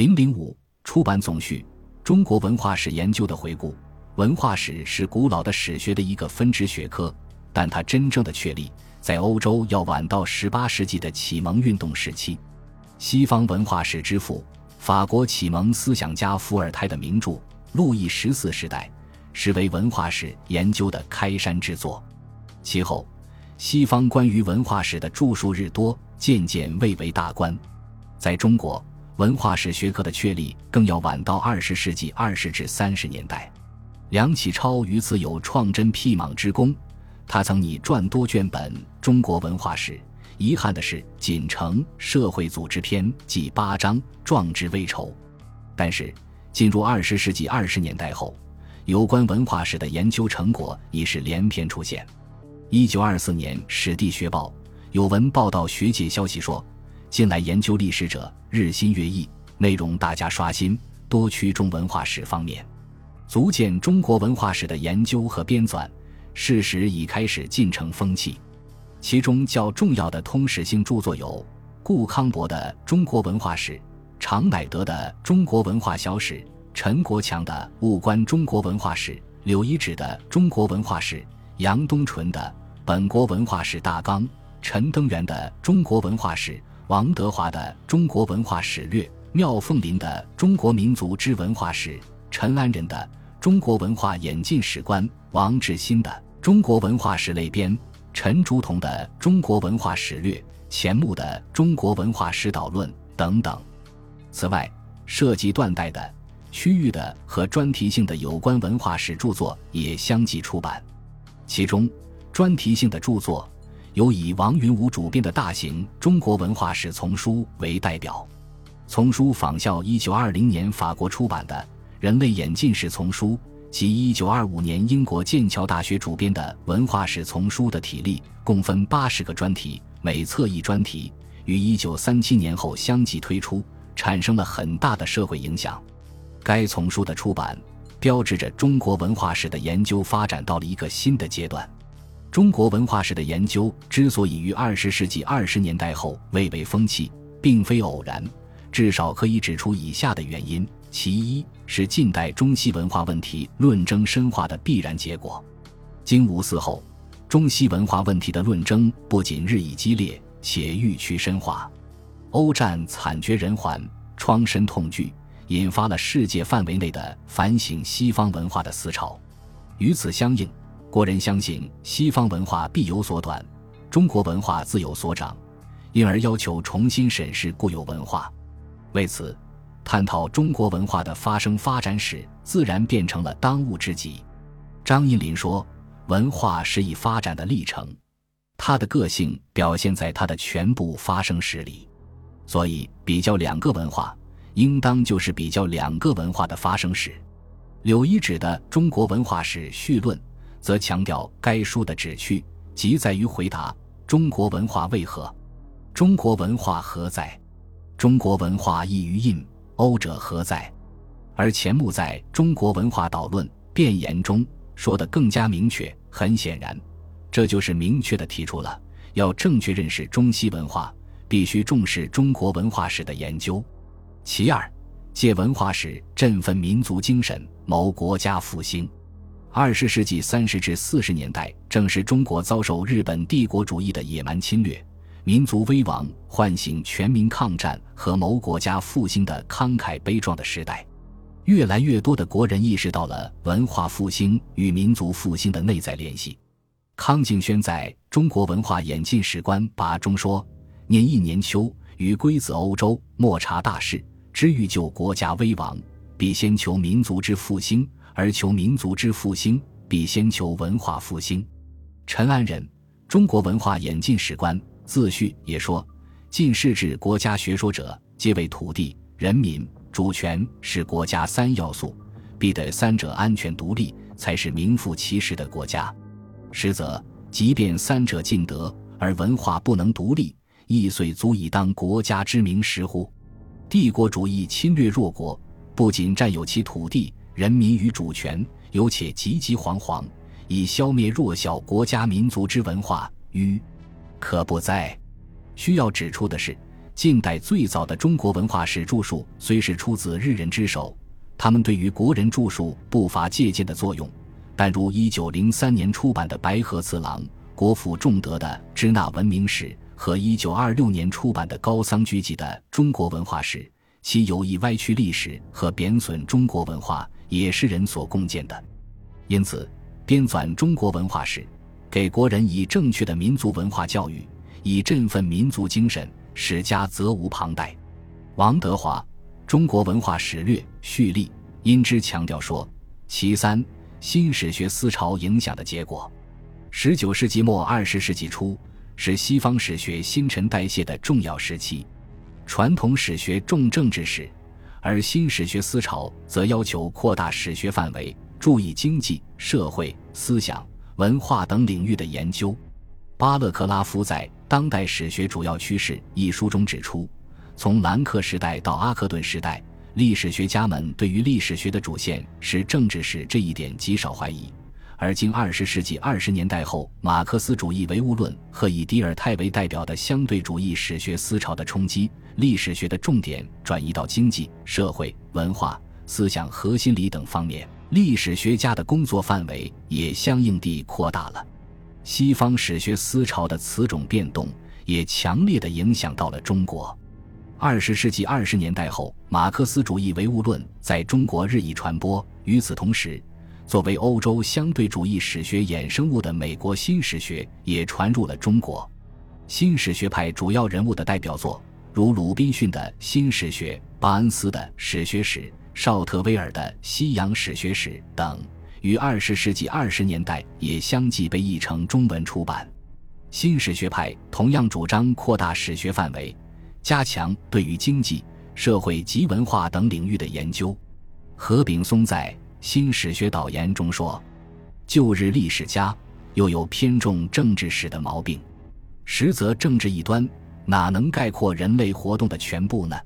零零五出版总序：中国文化史研究的回顾。文化史是古老的史学的一个分支学科，但它真正的确立在欧洲要晚到十八世纪的启蒙运动时期。西方文化史之父、法国启蒙思想家伏尔泰的名著《路易十四时代》实为文化史研究的开山之作。其后，西方关于文化史的著述日多，渐渐蔚为大观。在中国，文化史学科的确立更要晚到二十世纪二十至三十年代。梁启超于此有创真辟莽之功，他曾拟撰多卷本《中国文化史》，遗憾的是仅成《社会组织篇》计八章，壮志未酬。但是进入二十世纪二十年代后，有关文化史的研究成果已是连篇出现。一九二四年，《史地学报》有文报道学界消息说，近来研究历史者日新月异，内容大加刷新，多趋中文化史方面。足见中国文化史的研究和编纂，事实已开始进程风气。其中较重要的通史性著作有顾康博的《中国文化史》，常乃德的《中国文化小史》，陈国强的《物观中国文化史》，柳遗址的《中国文化史》，杨东纯的《本国文化史大纲》，陈登元的《中国文化史》，王德华的《中国文化史略》，廖凤林的《中国民族之文化史》，陈安仁的。中国文化演进史观，王志新的《中国文化史类编》，陈竹桐的《中国文化史略》，钱穆的《中国文化史导论》等等。此外，涉及断代的、区域的和专题性的有关文化史著作也相继出版。其中，专题性的著作由以王云武主编的大型《中国文化史丛书》为代表。丛书仿效1920年法国出版的。人类演进史丛书及1925年英国剑桥大学主编的文化史丛书的体例，共分八十个专题，每册一专题，于1937年后相继推出，产生了很大的社会影响。该丛书的出版，标志着中国文化史的研究发展到了一个新的阶段。中国文化史的研究之所以于20世纪20年代后蔚为风气，并非偶然，至少可以指出以下的原因。其一是近代中西文化问题论争深化的必然结果。经五四后，中西文化问题的论争不仅日益激烈，且愈趋深化。欧战惨绝人寰，创深痛剧，引发了世界范围内的反省西方文化的思潮。与此相应，国人相信西方文化必有所短，中国文化自有所长，因而要求重新审视固有文化。为此。探讨中国文化的发生发展史，自然变成了当务之急。张荫林说：“文化是以发展的历程，它的个性表现在它的全部发生史里。所以，比较两个文化，应当就是比较两个文化的发生史。”柳一指的《中国文化史序论》则强调该书的旨趣，即在于回答：中国文化为何？中国文化何在？中国文化异于印。欧者何在？而钱穆在中国文化导论辩言中说的更加明确。很显然，这就是明确的提出了要正确认识中西文化，必须重视中国文化史的研究。其二，借文化史振奋民族精神，谋国家复兴。二十世纪三十至四十年代，正是中国遭受日本帝国主义的野蛮侵略。民族危亡，唤醒全民抗战和谋国家复兴的慷慨悲壮的时代。越来越多的国人意识到了文化复兴与民族复兴的内在联系。康敬轩在中国文化演进史观跋中说：“年一年秋，于归子欧洲，莫察大事，知欲救国家危亡，必先求民族之复兴；而求民族之复兴，必先求文化复兴。”陈安仁《中国文化演进史观》。自序也说，近世治国家学说者，皆为土地、人民、主权是国家三要素，必得三者安全独立，才是名副其实的国家。实则，即便三者尽得，而文化不能独立，亦遂足以当国家之名实乎？帝国主义侵略弱国，不仅占有其土地、人民与主权，有且急急惶惶，以消灭弱小国家民族之文化，于。可不哉？需要指出的是，近代最早的中国文化史著述虽是出自日人之手，他们对于国人著述不乏借鉴的作用，但如一九零三年出版的白河次郎、国府重德的《支那文明史》和一九二六年出版的高桑居集的《中国文化史》，其有意歪曲历史和贬损中国文化，也是人所共建的。因此，编纂中国文化史，给国人以正确的民族文化教育，以振奋民族精神。史家责无旁贷。王德华《中国文化史略》序例因之强调说：其三，新史学思潮影响的结果。十九世纪末二十世纪初是西方史学新陈代谢的重要时期。传统史学重政治史，而新史学思潮则要求扩大史学范围，注意经济社会、思想、文化等领域的研究。巴勒克拉夫在《当代史学主要趋势》一书中指出，从兰克时代到阿克顿时代，历史学家们对于历史学的主线是政治史这一点极少怀疑。而经二十世纪二十年代后，马克思主义唯物论和以迪尔泰为代表的相对主义史学思潮的冲击，历史学的重点转移到经济社会、文化、思想和心理等方面，历史学家的工作范围也相应地扩大了。西方史学思潮的此种变动，也强烈的影响到了中国。二十世纪二十年代后，马克思主义唯物论在中国日益传播。与此同时，作为欧洲相对主义史学衍生物的美国新史学也传入了中国。新史学派主要人物的代表作，如鲁滨逊的《新史学》、巴恩斯的《史学史》、绍特威尔的《西洋史学史》等。于二十世纪二十年代也相继被译成中文出版。新史学派同样主张扩大史学范围，加强对于经济社会及文化等领域的研究。何炳松在《新史学导言》中说：“旧日历史家又有偏重政治史的毛病，实则政治一端哪能概括人类活动的全部呢？”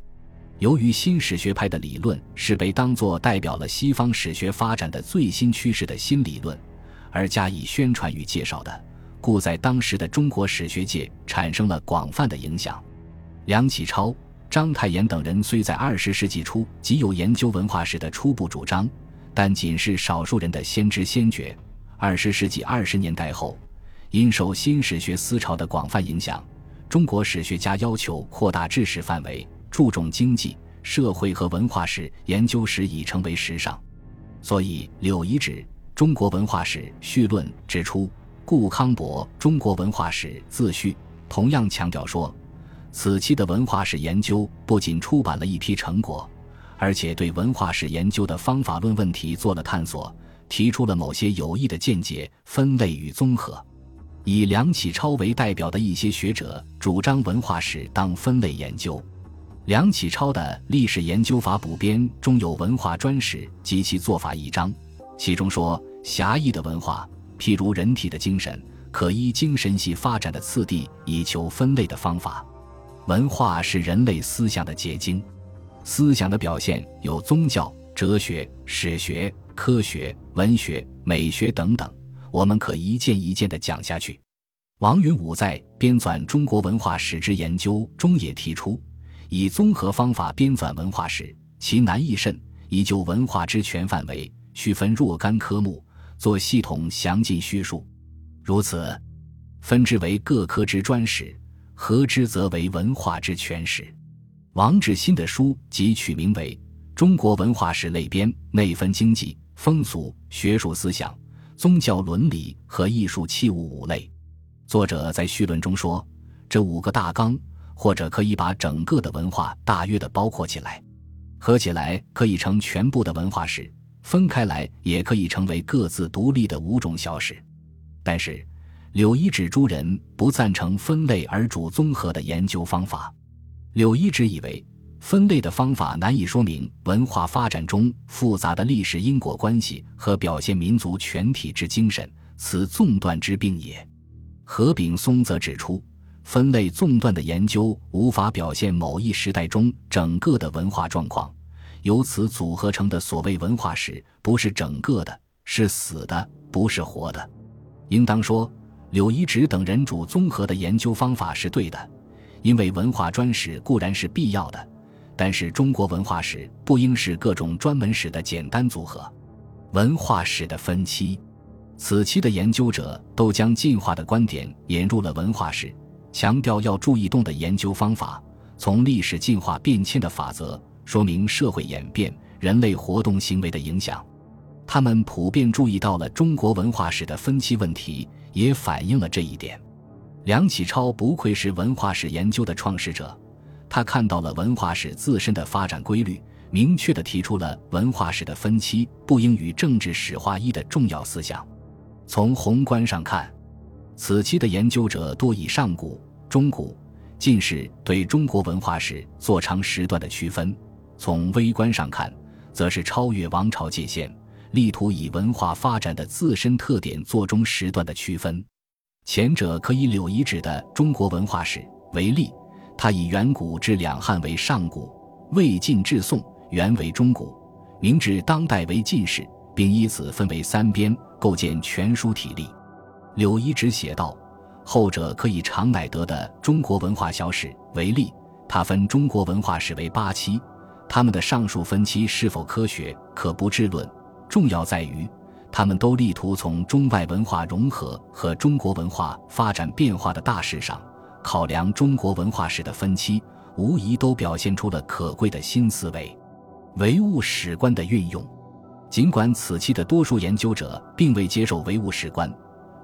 由于新史学派的理论是被当作代表了西方史学发展的最新趋势的新理论而加以宣传与介绍的，故在当时的中国史学界产生了广泛的影响。梁启超、章太炎等人虽在二十世纪初即有研究文化史的初步主张，但仅是少数人的先知先觉。二十世纪二十年代后，因受新史学思潮的广泛影响，中国史学家要求扩大知识范围。注重经济社会和文化史研究时已成为时尚，所以柳遗址《中国文化史序论》指出，顾康博《中国文化史自序》同样强调说，此期的文化史研究不仅出版了一批成果，而且对文化史研究的方法论问题做了探索，提出了某些有益的见解，分类与综合。以梁启超为代表的一些学者主张文化史当分类研究。梁启超的《历史研究法补编》中有文化专史及其做法一章，其中说：狭义的文化，譬如人体的精神，可依精神系发展的次第以求分类的方法。文化是人类思想的结晶，思想的表现有宗教、哲学、史学、科学、文学、美学等等，我们可一件一件的讲下去。王云武在编纂《中国文化史之研究》中也提出。以综合方法编纂文化史，其难易甚。以就文化之全范围，区分若干科目，做系统详尽叙述。如此，分之为各科之专史，合之则为文化之全史。王志新的书即取名为《中国文化史类编》，内分经济、风俗、学术思想、宗教伦理和艺术器物五类。作者在序论中说：“这五个大纲。”或者可以把整个的文化大约的包括起来，合起来可以成全部的文化史，分开来也可以成为各自独立的五种小史。但是，柳一指诸人不赞成分类而主综合的研究方法。柳一指以为，分类的方法难以说明文化发展中复杂的历史因果关系和表现民族全体之精神，此纵断之病也。何炳松则指出。分类纵断的研究无法表现某一时代中整个的文化状况，由此组合成的所谓文化史不是整个的，是死的，不是活的。应当说，柳一直等人主综合的研究方法是对的，因为文化专史固然是必要的，但是中国文化史不应是各种专门史的简单组合。文化史的分期，此期的研究者都将进化的观点引入了文化史，强调要注意动的研究方法，从历史进化变迁的法则说明社会演变、人类活动行为的影响。他们普遍注意到了中国文化史的分期问题，也反映了这一点。梁启超不愧是文化史研究的创始者，他看到了文化史自身的发展规律，明确地提出了文化史的分期不应与政治史划一的重要思想。从宏观上看，此期的研究者多以上古、中古、近世对中国文化史做长时段的区分；从微观上看，则是超越王朝界限，力图以文化发展的自身特点做中时段的区分。前者可以柳遗址的中国文化史为例，他以远古至两汉为上古，魏晋至宋元为中古，明至当代为近世，并依此分为三编，构建全书体例。柳遗址写道，后者可以常乃德的中国文化小史为例，他分中国文化史为八期，他们的上述分期是否科学，可不置论，重要在于。他们都力图从中外文化融合和中国文化发展变化的大事上考量中国文化史的分期，无疑都表现出了可贵的新思维。唯物史观的运用，尽管此期的多数研究者并未接受唯物史观，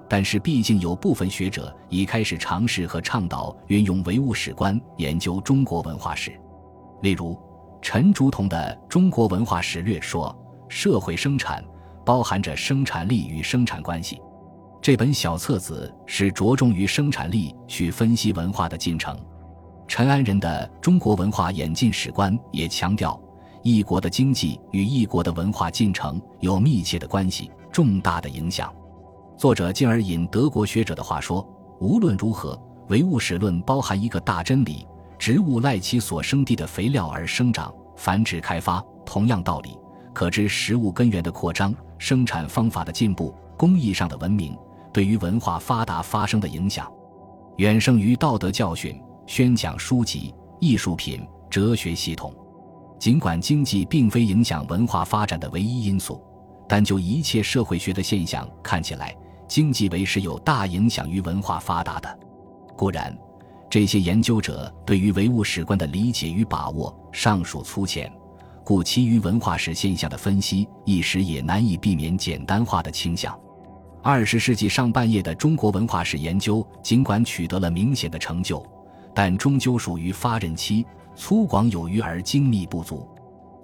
但是毕竟有部分学者已开始尝试和倡导运用唯物史观研究中国文化史。例如，陈竹桐的《中国文化史略》说：“社会生产。”包含着生产力与生产关系，这本小册子是着重于生产力去分析文化的进程。陈安仁的《中国文化演进史观》也强调，一国的经济与一国的文化进程有密切的关系，重大的影响。作者进而引德国学者的话说：“无论如何，唯物史论包含一个大真理：植物赖其所生地的肥料而生长、繁殖、开发。同样道理，可知食物根源的扩张。”生产方法的进步，工艺上的文明，对于文化发达发生的影响，远胜于道德教训、宣讲书籍、艺术品、哲学系统。尽管经济并非影响文化发展的唯一因素，但就一切社会学的现象看起来，经济为是有大影响于文化发达的。固然，这些研究者对于唯物史观的理解与把握尚属粗浅。故其余文化史现象的分析，一时也难以避免简单化的倾向。二十世纪上半叶的中国文化史研究，尽管取得了明显的成就，但终究属于发轫期，粗犷有余而精密不足。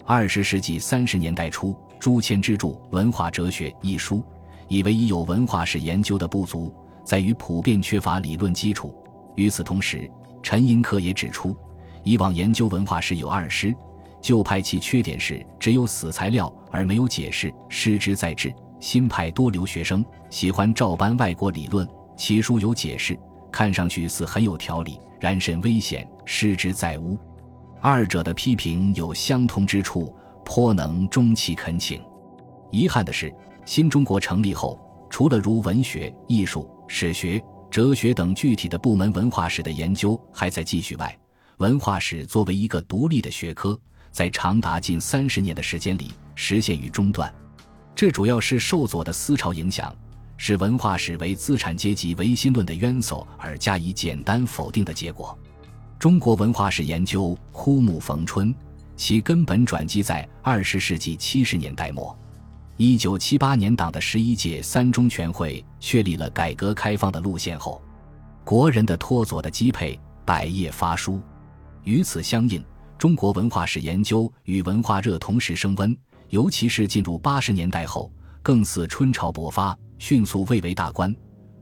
二十世纪三十年代初，朱谦之著《文化哲学》一书，以为已有文化史研究的不足，在于普遍缺乏理论基础。与此同时，陈寅恪也指出，以往研究文化史有二失。旧派其缺点是只有死材料而没有解释，失之在志；新派多留学生，喜欢照搬外国理论，其书有解释，看上去似很有条理，然甚危险，失之在吾。二者的批评有相通之处，颇能终其恳请。遗憾的是，新中国成立后，除了如文学、艺术、史学、哲学等具体的部门文化史的研究还在继续外，文化史作为一个独立的学科。在长达近三十年的时间里，实现于中断，这主要是受左的思潮影响，是文化史为资产阶级唯心论的冤首而加以简单否定的结果。中国文化史研究枯木逢春，其根本转机在二十世纪七十年代末，一九七八年党的十一届三中全会确立了改革开放的路线后，国人的托左的基配百业发书，与此相应。中国文化史研究与文化热同时升温，尤其是进入八十年代后，更似春潮勃发，迅速蔚为大观。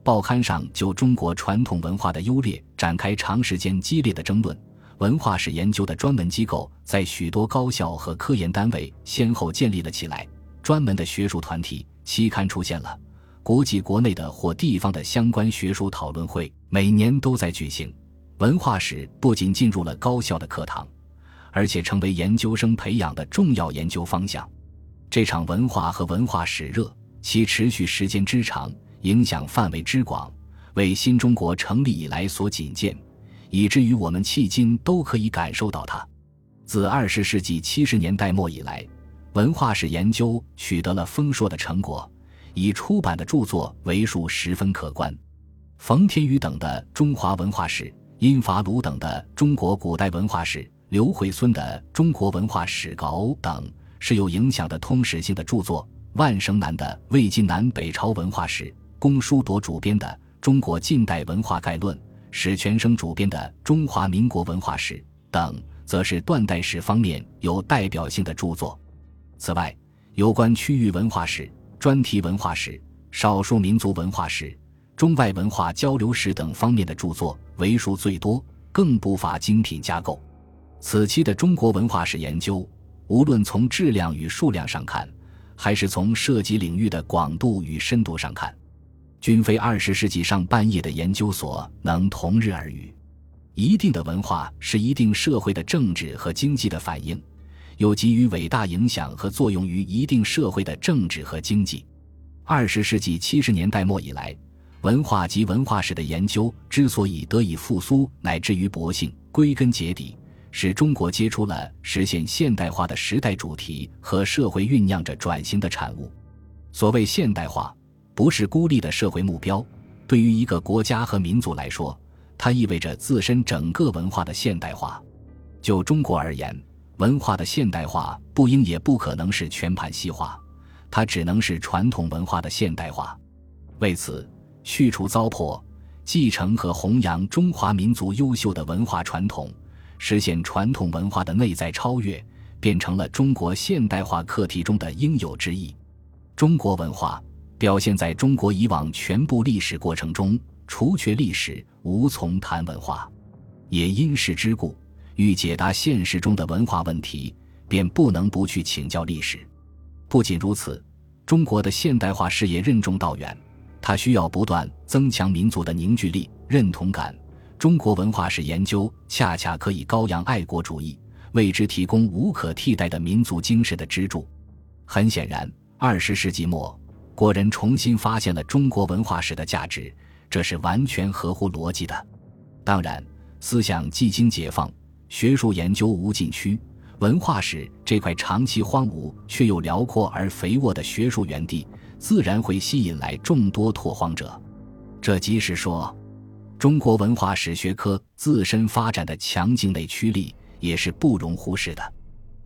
报刊上就中国传统文化的优劣展开长时间激烈的争论。文化史研究的专门机构在许多高校和科研单位先后建立了起来，专门的学术团体、期刊出现了，国际国内的或地方的相关学术讨论会每年都在举行。文化史不仅进入了高校的课堂。而且成为研究生培养的重要研究方向。这场文化和文化史热，其持续时间之长，影响范围之广，为新中国成立以来所仅见，以至于我们迄今都可以感受到它。自二十世纪七十年代末以来，文化史研究取得了丰硕的成果，已出版的著作为数十分可观。冯天宇等的《中华文化史》，殷法鲁等的《中国古代文化史》，刘惠孙的《中国文化史稿》等，是有影响的通史性的著作。万生南的《魏晋南北朝文化史》，龚书铎主编的《中国近代文化概论》，史全生主编的《中华民国文化史》等，则是断代史方面有代表性的著作。此外，有关区域文化史、专题文化史、少数民族文化史。中外文化交流史等方面的著作为数最多，更不乏精品架构。此期的中国文化史研究，无论从质量与数量上看，还是从涉及领域的广度与深度上看，均非二十世纪上半叶的研究所能同日而语。一定的文化是一定社会的政治和经济的反应，有给予伟大影响和作用于一定社会的政治和经济。二十世纪七十年代末以来。文化及文化史的研究之所以得以复苏乃至于勃兴，归根结底是中国接出了实现现代化的时代主题和社会酝酿着转型的产物。所谓现代化，不是孤立的社会目标，对于一个国家和民族来说，它意味着自身整个文化的现代化。就中国而言，文化的现代化不应也不可能是全盘西化，它只能是传统文化的现代化。为此。去除糟粕，继承和弘扬中华民族优秀的文化传统，实现传统文化的内在超越，变成了中国现代化课题中的应有之义。中国文化表现在中国以往全部历史过程中，除却历史，无从谈文化。也因是之故，欲解答现实中的文化问题，便不能不去请教历史。不仅如此，中国的现代化事业任重道远。它需要不断增强民族的凝聚力、认同感。中国文化史研究恰恰可以高扬爱国主义，为之提供无可替代的民族精神的支柱。很显然，二十世纪末，国人重新发现了中国文化史的价值，这是完全合乎逻辑的。当然，思想既经解放，学术研究无禁区，文化史这块长期荒芜却又辽阔而肥沃的学术园地。自然会吸引来众多拓荒者，这即是说，中国文化史学科自身发展的强劲内驱力也是不容忽视的。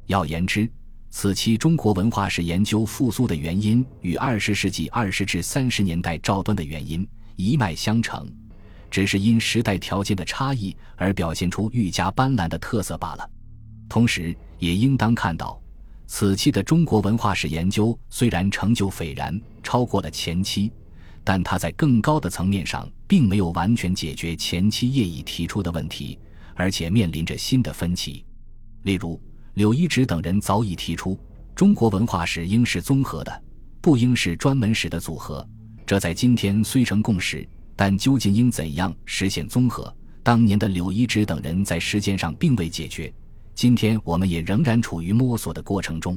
要言之，此期中国文化史研究复苏的原因与二十世纪二十至三十年代赵端的原因一脉相承，只是因时代条件的差异而表现出愈加斑斓的特色罢了。同时，也应当看到。此期的中国文化史研究虽然成就斐然，超过了前期，但它在更高的层面上并没有完全解决前期业已提出的问题，而且面临着新的分歧。例如，柳一直等人早已提出，中国文化史应是综合的，不应是专门史的组合。这在今天虽成共识，但究竟应怎样实现综合，当年的柳一直等人在时间上并未解决。今天我们也仍然处于摸索的过程中，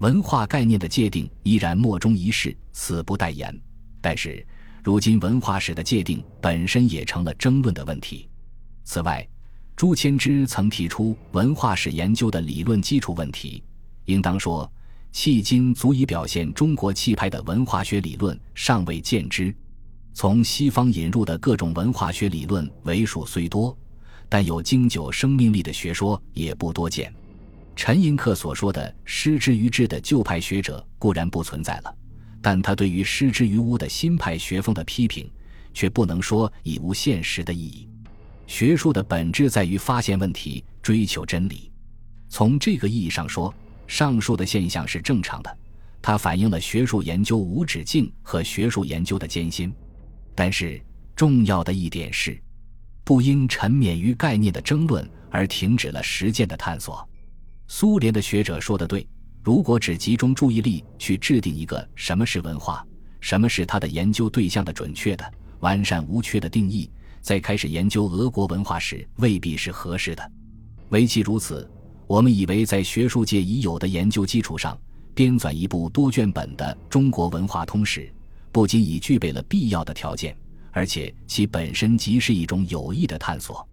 文化概念的界定依然莫衷一是，此不待言。但是，如今文化史的界定本身也成了争论的问题。此外，朱谦之曾提出文化史研究的理论基础问题，应当说，迄今足以表现中国气派的文化学理论尚未见之。从西方引入的各种文化学理论为数虽多。但有经久生命力的学说也不多见。陈寅恪所说的“失之于智”的旧派学者固然不存在了，但他对于失之于巫的新派学风的批评，却不能说已无现实的意义。学术的本质在于发现问题、追求真理。从这个意义上说，上述的现象是正常的，它反映了学术研究无止境和学术研究的艰辛。但是，重要的一点是。不应沉湎于概念的争论而停止了实践的探索。苏联的学者说的对：如果只集中注意力去制定一个什么是文化、什么是他的研究对象的准确的、完善无缺的定义，在开始研究俄国文化时，未必是合适的。唯其如此，我们以为在学术界已有的研究基础上，编纂一部多卷本的中国文化通史，不仅已具备了必要的条件。而且其本身即是一种有益的探索。